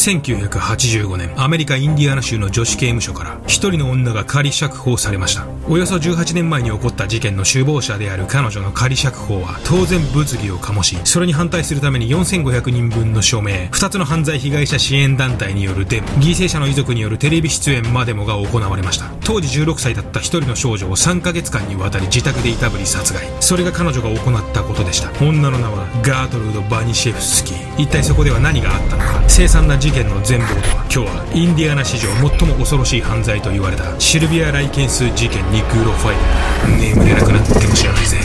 1985年アメリカインディアナ州の女子刑務所から一人の女が仮釈放されました。およそ18年前に起こった事件の首謀者である彼女の仮釈放は当然物議を醸しそれに反対するために4500人分の署名2つの犯罪被害者支援団体によるデモ犠牲者の遺族によるテレビ出演までもが行われました。当時16歳だった一人の少女を3ヶ月間にわたり自宅でいたぶり殺害。それが彼女が行ったことでした。女の名はガートルード・バニシェフスキー。一体そこでは何があったのか。凄惨な事件の全貌とは今日はインディアナ史上最も恐ろしい犯罪と言われたシルビア・ライケンス事件にグロファイル。眠れなくなっても知らないぜ。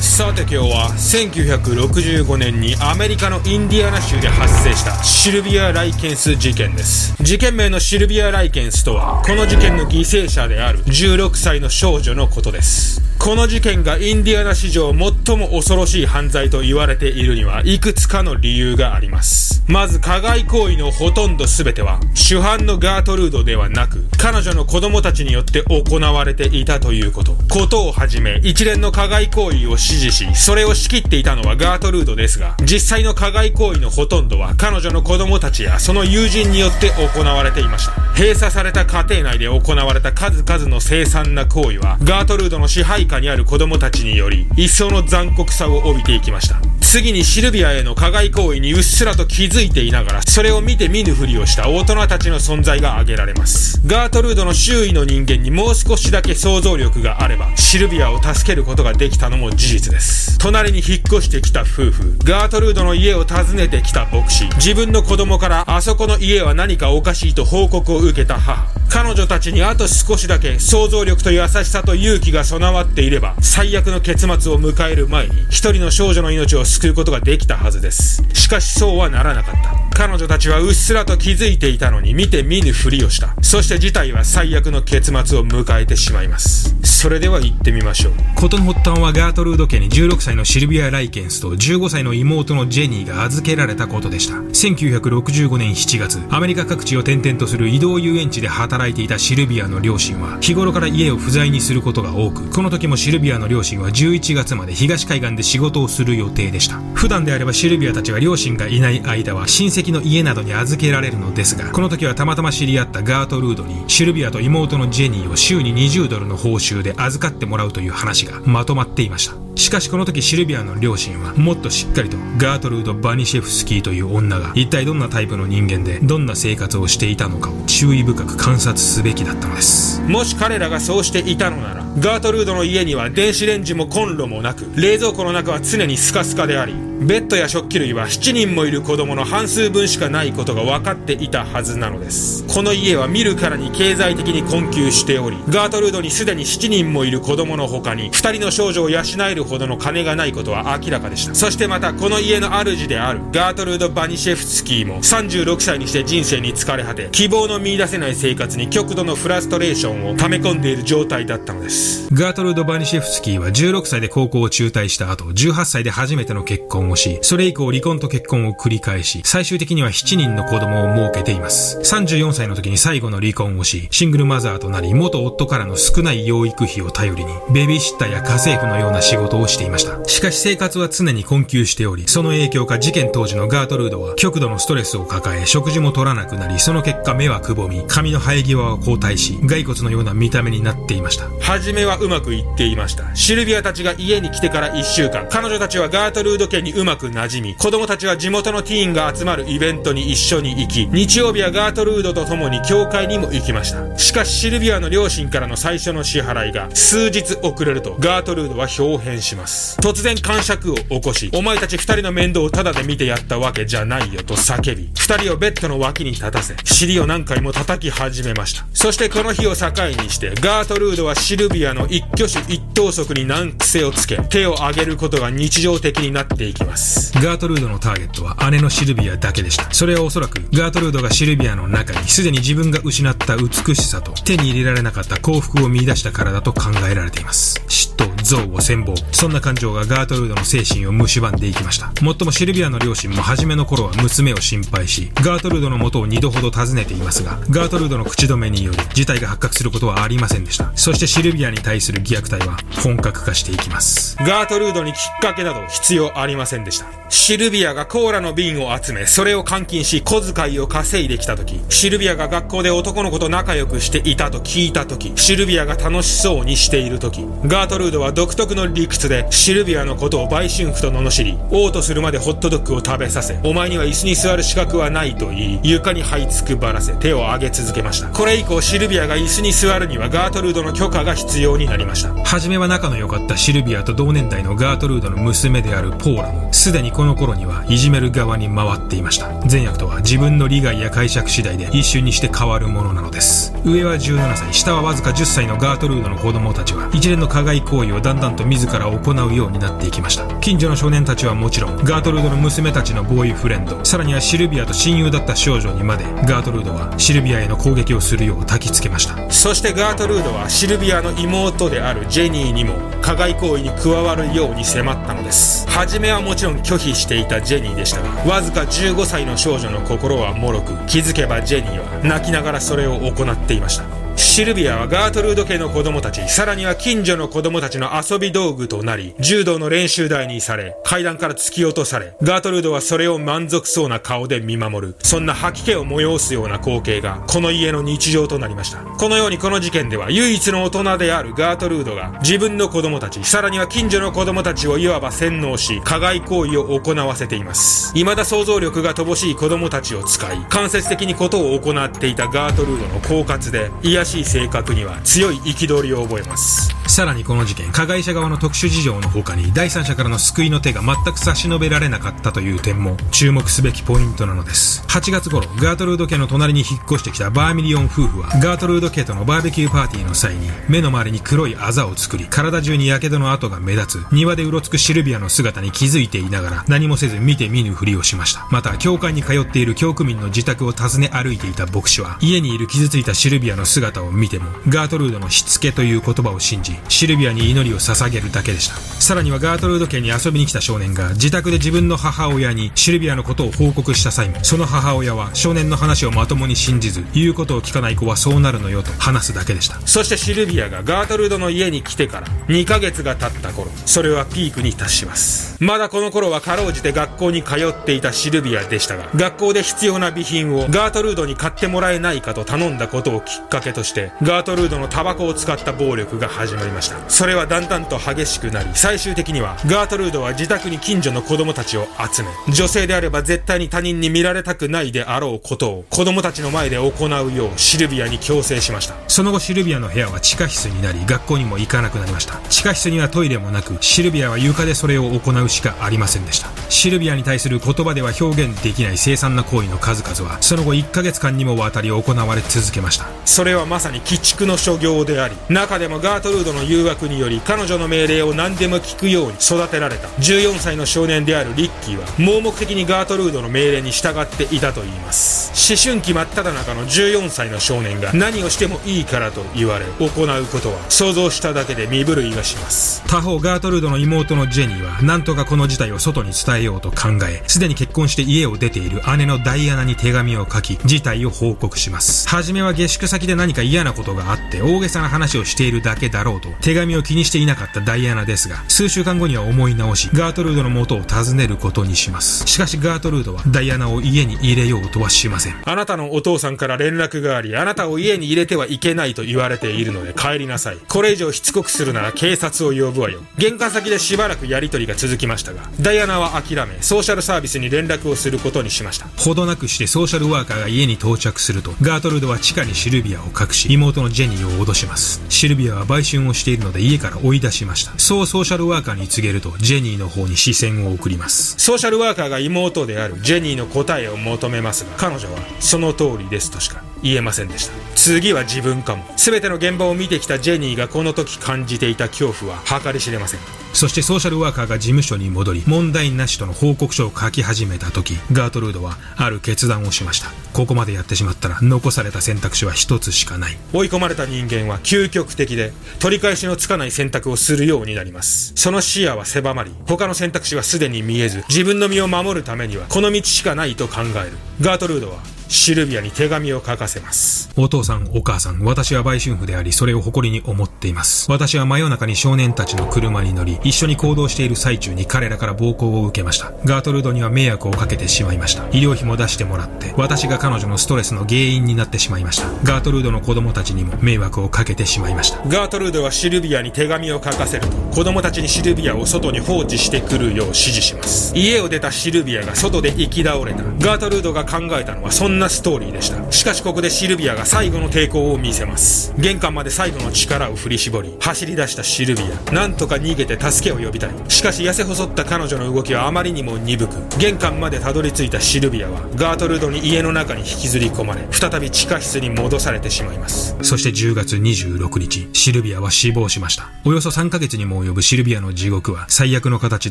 さて今日は1965年にアメリカのインディアナ州で発生したシルビア・ライケンス事件です。事件名のシルビア・ライケンスとはこの事件の犠牲者である16歳の少女のことです。この事件がインディアナ史上最も恐ろしい犯罪と言われているにはいくつかの理由があります。まず加害行為のほとんど全ては主犯のガートルードではなく彼女の子供たちによって行われていたということ。ことをはじめ一連の加害行為を指示しそれを仕切っていたのはガートルードですが実際の加害行為のほとんどは彼女の子供たちやその友人によって行われていました。閉鎖された家庭内で行われた数々の凄惨な行為はガートルードの支配下にある子供たちにより一層の残酷さを帯びていきました。次にシルビアへの加害行為にうっすらと気づいていながらそれを見て見ぬふりをした大人たちの存在が挙げられます。ガートルードの周囲の人間にもう少しだけ想像力があればシルビアを助けることができたのも事実です。隣に引っ越してきた夫婦。ガートルードの家を訪ねてきた牧師。自分の子供からあそこの家は何かおかしいと報告を受けた母。彼女たちにあと少しだけ想像力と優しさと勇気が備わっていれば最悪の結末を迎える前に一人の少女の命を救うことができたはずです。しかしそうはならなかった。彼女たちはうっすらと気づいていたのに見て見ぬふりをした。そして事態は最悪の結末を迎えてしまいます。それでは行ってみましょう。事の発端はガートルード家に16歳のシルビア・ライケンスと15歳の妹のジェニーが預けられたことでした。1965年7月アメリカ各地を転々とする移動遊園地で働いていたシルビアの両親は日頃から家を不在にすることが多くこの時もシルビアの両親は11月まで東海岸で仕事をする予定でした。普段であればシルビアたちは両親がいない間は親戚の家などに預けられるのですがこの時はたまたま知り合ったガートルードにシルビアと妹のジェニーを週に20ドルの報酬で預かってもらうという話がまとまっていました。しかしこの時シルビアの両親はもっとしっかりとガートルード・バニシェフスキーという女が一体どんなタイプの人間でどんな生活をしていたのかを注意深く観察すべきだったのです。もし彼らがそうしていたのならガートルードの家には電子レンジもコンロもなく冷蔵庫の中は常にスカスカでありベッドや食器類は7人もいる子供の半数分しかないことが分かっていたはずなのです。この家は見るからに経済的に困窮しておりガートルードにすでに7人もいる子供の他に2人の少女を養えるほどの金がないことは明らかでした。そしてまたこの家の主であるガートルード・バニシェフスキーも36歳にして人生に疲れ果て希望の見出せない生活に極度のフラストレーションを溜め込んでいる状態だったのです。ガートルード・バニシェフスキーは16歳で高校を中退した後18歳で初めての結婚をしそれ以降離婚と結婚を繰り返し最終的には7人の子供を設けています。34歳の時に最後の離婚をしシングルマザーとなり元夫からの少ない養育費を頼りにベビーシッターや家政婦のような仕事をしていました。しかし生活は常に困窮しておりその影響か事件当時のガートルードは極度のストレスを抱え食事も取らなくなりその結果目はくぼみ髪の生え際は後退し骸骨のような見た目になっていました。初めはうまくいっていました。シルビアたちが家に来てから1週間。彼女たちはガートルード家にうまく馴染み子供たちは地元のティーンが集まるイベントに一緒に行き日曜日はガートルードと共に教会にも行きました。しかしシルビアの両親からの最初の支払いが数日遅れるとガートルードは表変します。突然感触を起こしお前たち2人の面倒をただで見てやったわけじゃないよと叫び2人をベッドの脇に立たせ尻を何回も叩き始めました。そしてこの日を境にしてガートルードはシルビアの一挙手一投足に難癖をつけ手を挙げることが日常的になっていきます。ガートルードのターゲットは姉のシルビアだけでした。それはおそらくガートルードがシルビアの中にすでに自分が失った美しさと手に入れられなかった幸福を見出したからだと考えられています。嫉妬憎悪羨望。そんな感情がガートルードの精神を蝕んでいきました。もっともシルビアの両親も初めの頃は娘を心配しガートルードの元を2度ほど訪ねていますがガートルードの口止めにより事態が発覚することはありませんでした。そしてシルビアに対する虐待は本格化していきます。ガートルードにきっかけなど必要ありませんでした。シルビアがコーラの瓶を集め、それを換金し小遣いを稼いできた時、シルビアが学校で男の子と仲良くしていたと聞いた時、シルビアが楽しそうにしている時、ガートルードは独特の理屈でシルビアのことを売春婦と罵り、嘔吐するまでホットドッグを食べさせ、お前には椅子に座る資格はないと言い、床に這いつくばらせ手を上げ続けました。これ以降シルビアが椅子に座るにはガートルードの許可が必要になりました。めは仲の良かったシルビアと同年代のガートルードの娘であるポーラも、すでにこの頃にはいじめる側に回っていました。善悪とは自分の利害や解釈次第で一瞬にして変わるものなのです。上は17歳、下はわずか10歳のガートルードの子供たちは、一連の加害行為をだんだんと自ら行うようになっていきました。近所の少年たちはもちろん、ガートルードの娘たちのボーイフレンド、さらにはシルビアと親友だった少女にまで、ガートルードはシルビアへの攻撃をするよう焚きつけました。そしてガートルードはシルビアの妹であるジェニーにも、加害行為に加わるように迫ったのです。初めはもちろん拒否していたジェニーでしたが、わずか15歳の少女の心はもろく、気づけばジェニーは泣きながらそれを行っていました。シルビアはガートルード家の子供たち、さらには近所の子供たちの遊び道具となり、柔道の練習台にされ、階段から突き落とされ、ガートルードはそれを満足そうな顔で見守る。そんな吐き気を催すような光景が、この家の日常となりました。このようにこの事件では、唯一の大人であるガートルードが、自分の子供たち、さらには近所の子供たちをいわば洗脳し、加害行為を行わせています。未だ想像力が乏しい子供たちを使い、間接的にことを行っていたガートルードの狡猾で、卑しい性格には強い憤りを覚えます。さらにこの事件加害者側の特殊事情の他に第三者からの救いの手が全く差し伸べられなかったという点も注目すべきポイントなのです。8月頃ガートルード家の隣に引っ越してきたバーミリオン夫婦はガートルード家とのバーベキューパーティーの際に目の周りに黒いあざを作り体中に火傷の跡が目立つ庭でうろつくシルビアの姿に気づいていながら何もせず見て見ぬふりをしました。また教会に通っている教区民の自宅を訪ね歩いていた牧師は家にいる傷ついたシルビアの姿を見てもガートルードのしつけという言葉を信じ、シルビアに祈りを捧げるだけでした。さらにはガートルード家に遊びに来た少年が自宅で自分の母親にシルビアのことを報告した際も、その母親は少年の話をまともに信じず、言うことを聞かない子はそうなるのよと話すだけでした。そしてシルビアがガートルードの家に来てから2ヶ月が経った頃、それはピークに達します。まだこの頃はかろうじて学校に通っていたシルビアでしたが、学校で必要な備品をガートルードに買ってもらえないかと頼んだことをきっかけとして、ガートルードのタバコを使った暴力が始まりました。それはだんだんと激しくなり最終的にはガートルードは自宅に近所の子供たちを集め女性であれば絶対に他人に見られたくないであろうことを子供たちの前で行うようシルビアに強制しました。その後シルビアの部屋は地下室になり学校にも行かなくなりました。地下室にはトイレもなくシルビアは床でそれを行うしかありませんでした。シルビアに対する言葉では表現できない凄惨な行為の数々はその後1ヶ月間にもわたり行われ続けました。それはまさに鬼畜の所業であり中でもガートルードの誘惑により彼女の命令を何でも聞くように育てられた。14歳の少年であるリッキーは盲目的にガートルードの命令に従っていたといいます。思春期真っ只中の14歳の少年が何をしてもいいからと言われ行うことは想像しただけで身震いがします。他方ガートルードの妹のジェニーは何とかこの事態を外に伝えようと考えすでに結婚して家を出ている姉のダイアナに手紙を書き事態を報告します。初めは下宿先で何か嫌なことがあって大げさな話をしているだけだろうと手紙を気にしていなかったダイアナですが数週間後には思い直しガートルードの元を訪ねることにします。しかしガートルードはダイアナを家に入れようとはしません。あなたのお父さんから連絡がありあなたを家に入れてはいけないと言われているので帰りなさい。これ以上しつこくするなら警察を呼ぶわよ。玄関先でしばらくやり取りが続きましたがダイアナは諦めソーシャルサービスに連絡をすることにしました。ほどなくしてソーシャルワーカーが家に到着するとガートルードは地下にシルビアを隠し妹のジェニーを脅しますシルビアは売春をしているので家から追い出しました。そうソーシャルワーカーに告げると、ジェニーの方に視線を送ります。ソーシャルワーカーが妹であるジェニーの答えを求めますが、彼女はその通りですとしか言えませんでした。次は自分かも。全ての現場を見てきたジェニーがこの時感じていた恐怖は計り知れません。そしてソーシャルワーカーが事務所に戻り、問題なしとの報告書を書き始めた時、ガートルードはある決断をしました。ここまでやってしまったら残された選択肢は一つしかない。追い込まれた人間は究極的で、取り返しのつかない選択をするようになります。その視野は狭まり、他の選択肢はすでに見えず、自分の身を守るためにはこの道しかないと考える。ガートルードはシルビアに手紙を書かせますお父さん、お母さん、私は売春婦であり、それを誇りに思っています。私は真夜中に少年たちの車に乗り、一緒に行動している最中に彼らから暴行を受けました。ガートルードには迷惑をかけてしまいました。医療費も出してもらって、私が彼女のストレスの原因になってしまいました。ガートルードの子供たちにも迷惑をかけてしまいました。ガートルードはシルビアに手紙を書かせると子供たちにシルビアを外に放置してくるよう指示します家を出たシルビアが外で行き倒れたガートルードが考えたのはそんななストーリーでした。しかしここでシルビアが最後の抵抗を見せます。玄関まで最後の力を振り絞り走り出したシルビア。なんとか逃げて助けを呼びたい。しかし痩せ細った彼女の動きはあまりにも鈍く玄関までたどり着いたシルビアはガートルードに家の中に引きずり込まれ再び地下室に戻されてしまいます。そして10月26日、シルビアは死亡しました。およそ3ヶ月にも及ぶシルビアの地獄は最悪の形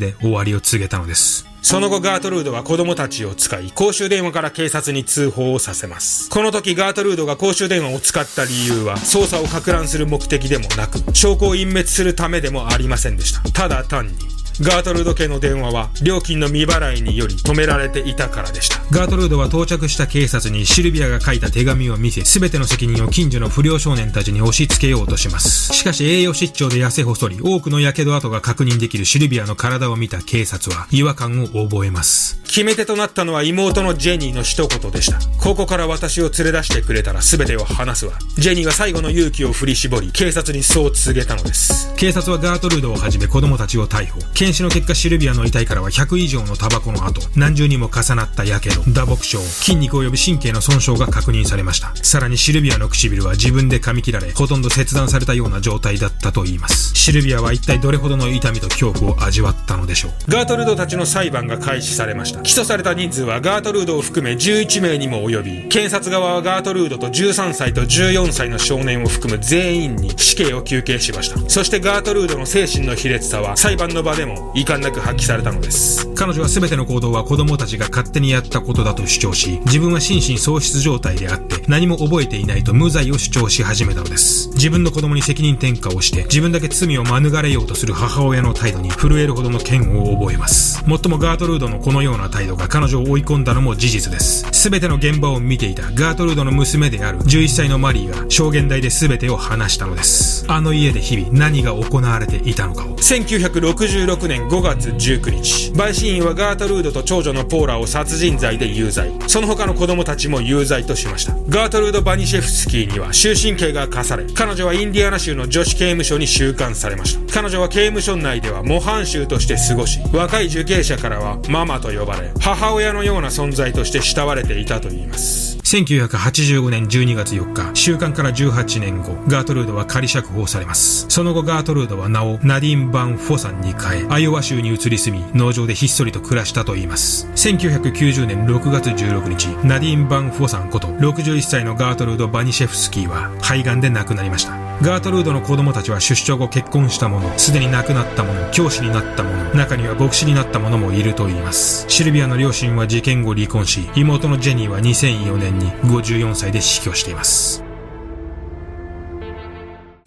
で終わりを告げたのです。その後ガートルードは子供たちを使い、公衆電話から警察に通報をさせます。この時ガートルードが公衆電話を使った理由は、捜査を撹乱する目的でもなく、証拠を隠滅するためでもありませんでした。ただ単に、ガートルード家の電話は料金の未払いにより止められていたからでした。ガートルードは到着した警察にシルビアが書いた手紙を見せ、すべての責任を近所の不良少年たちに押し付けようとします。しかし栄養失調で痩せ細り、多くの火傷跡が確認できるシルビアの体を見た警察は違和感を覚えます。決め手となったのは妹のジェニーの一言でした。ここから私を連れ出してくれたら全てを話すわ。ジェニーは最後の勇気を振り絞り、警察にそう告げたのです。警察はガートルードをはじめ子供たちを逮捕。検視の結果シルビアの遺体からは100以上のタバコの跡、何重にも重なった火傷、打撲傷、筋肉及び神経の損傷が確認されました。さらにシルビアの唇は自分で噛み切られ、ほとんど切断されたような状態だったと言います。シルビアは一体どれほどの痛みと恐怖を味わったのでしょう。ガートルードたちの裁判が開始されました。起訴された人数はガートルードを含め11名にも及び、検察側はガートルードと13歳と14歳の少年を含む全員に死刑を求刑しました。そしてガートルードの精神の卑劣さは裁判の場でも遺憾なく発揮されたのです。彼女は全ての行動は子供たちが勝手にやったことだと主張し、自分は心神喪失状態であって何も覚えていないと無罪を主張し始めたのです。自分の子供に責任転嫁をして、自分だけ罪を免れようとする母親の態度に震えるほどの嫌悪を覚えます。もっともガートルードのこのような態度が彼女を追い込んだのも事実です。全ての現場を見ていたガートルードの娘である11歳のマリーが証言台で全てを話したのです。あの家で日々何が行われていたのかを。1966年5月19日、陪審員はガートルードと長女のポーラを殺人罪で有罪。その他の子供たちも有罪としました。ガートルード・バニシェフスキーには終身刑が課され、彼女はインディアナ州の女子刑務所に収監されました。彼女は刑務所内では模範囚として過ごし、若い受刑者からはママと呼ばれ、母親のような存在として慕われていたといいます。1985年12月4日、収監から18年後、ガートルードは仮釈放されます。その後ガートルードは名をナディン・バン・フォさんに変え、アイオワ州に移り住み、農場でひっそりと暮らしたといいます。1990年6月16日、ナディン・バン・フォさんこと、61歳のガートルード・バニシェフスキーは、肺がんで亡くなりました。ガートルードの子供たちは出所後結婚した者、すでに亡くなった者、教師になった者、中には牧師になった者もいるといいます。シルビアの両親は事件後離婚し、妹のジェニーは2004年に54歳で死去しています。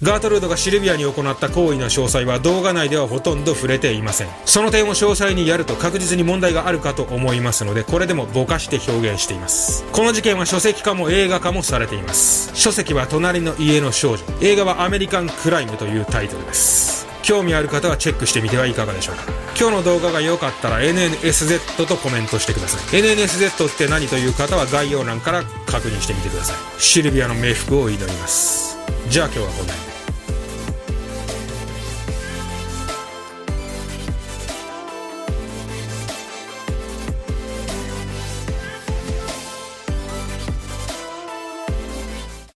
ガートルードがシルビアに行った行為の詳細は動画内ではほとんど触れていません。その点を詳細にやると確実に問題があるかと思いますので、これでもぼかして表現しています。この事件は書籍化も映画化もされています。書籍は隣の家の少女。映画はアメリカンクライムというタイトルです。興味ある方はチェックしてみてはいかがでしょうか。今日の動画が良かったら NNSZ とコメントしてください。NNSZ って何という方は概要欄から確認してみてください。シルビアの冥福を祈ります。じゃあ今日はこんなに。